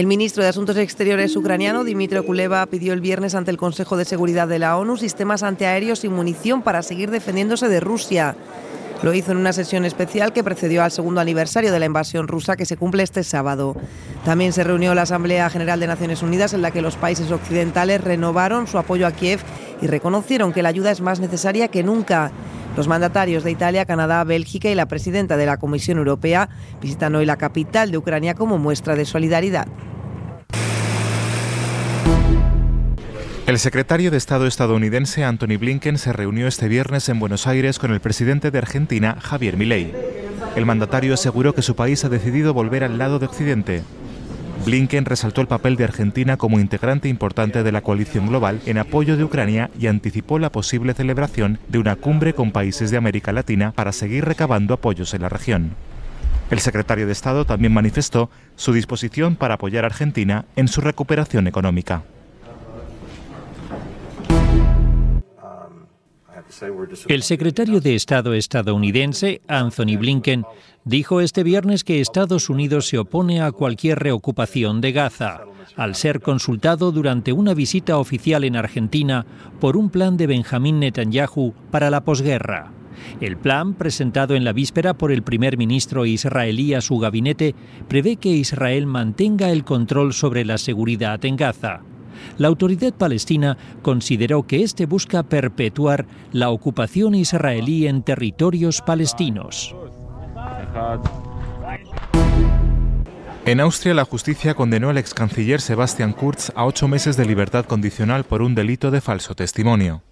El ministro de Asuntos Exteriores ucraniano, Dmitry Kuleva, pidió el viernes ante el Consejo de Seguridad de la ONU sistemas antiaéreos y munición para seguir defendiéndose de Rusia. Lo hizo en una sesión especial que precedió al segundo aniversario de la invasión rusa que se cumple este sábado. También se reunió la Asamblea General de Naciones Unidas en la que los países occidentales renovaron su apoyo a Kiev y reconocieron que la ayuda es más necesaria que nunca. Los mandatarios de Italia, Canadá, Bélgica y la presidenta de la Comisión Europea visitan hoy la capital de Ucrania como muestra de solidaridad. El secretario de Estado estadounidense Anthony Blinken se reunió este viernes en Buenos Aires con el presidente de Argentina, Javier Milei. El mandatario aseguró que su país ha decidido volver al lado de Occidente. Blinken resaltó el papel de Argentina como integrante importante de la coalición global en apoyo de Ucrania y anticipó la posible celebración de una cumbre con países de América Latina para seguir recabando apoyos en la región. El secretario de Estado también manifestó su disposición para apoyar a Argentina en su recuperación económica. El secretario de Estado estadounidense, Anthony Blinken, dijo este viernes que Estados Unidos se opone a cualquier reocupación de Gaza, al ser consultado durante una visita oficial en Argentina por un plan de Benjamín Netanyahu para la posguerra. El plan, presentado en la víspera por el primer ministro israelí a su gabinete, prevé que Israel mantenga el control sobre la seguridad en Gaza. La autoridad palestina consideró que este busca perpetuar la ocupación israelí en territorios palestinos. En Austria, la justicia condenó al ex canciller Sebastian Kurz a ocho meses de libertad condicional por un delito de falso testimonio.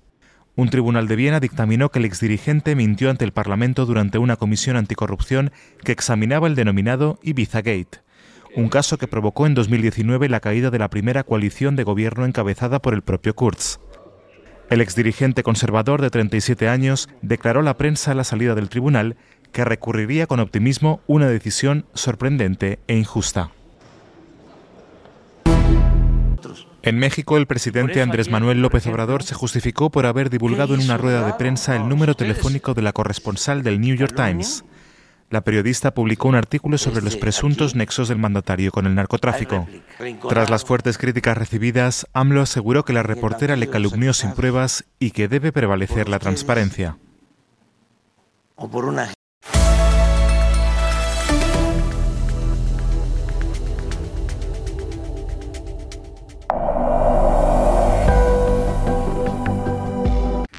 Un tribunal de Viena dictaminó que el exdirigente mintió ante el Parlamento durante una comisión anticorrupción que examinaba el denominado Ibiza Gate, un caso que provocó en 2019 la caída de la primera coalición de gobierno encabezada por el propio Kurz. El exdirigente conservador de 37 años declaró a la prensa a la salida del tribunal que recurriría con optimismo una decisión sorprendente e injusta. En México, el presidente Andrés Manuel López Obrador se justificó por haber divulgado en una rueda de prensa el número telefónico de la corresponsal del New York Times. La periodista publicó un artículo sobre los presuntos nexos del mandatario con el narcotráfico. Tras las fuertes críticas recibidas, AMLO aseguró que la reportera le calumnió sin pruebas y que debe prevalecer la transparencia.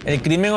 El crimen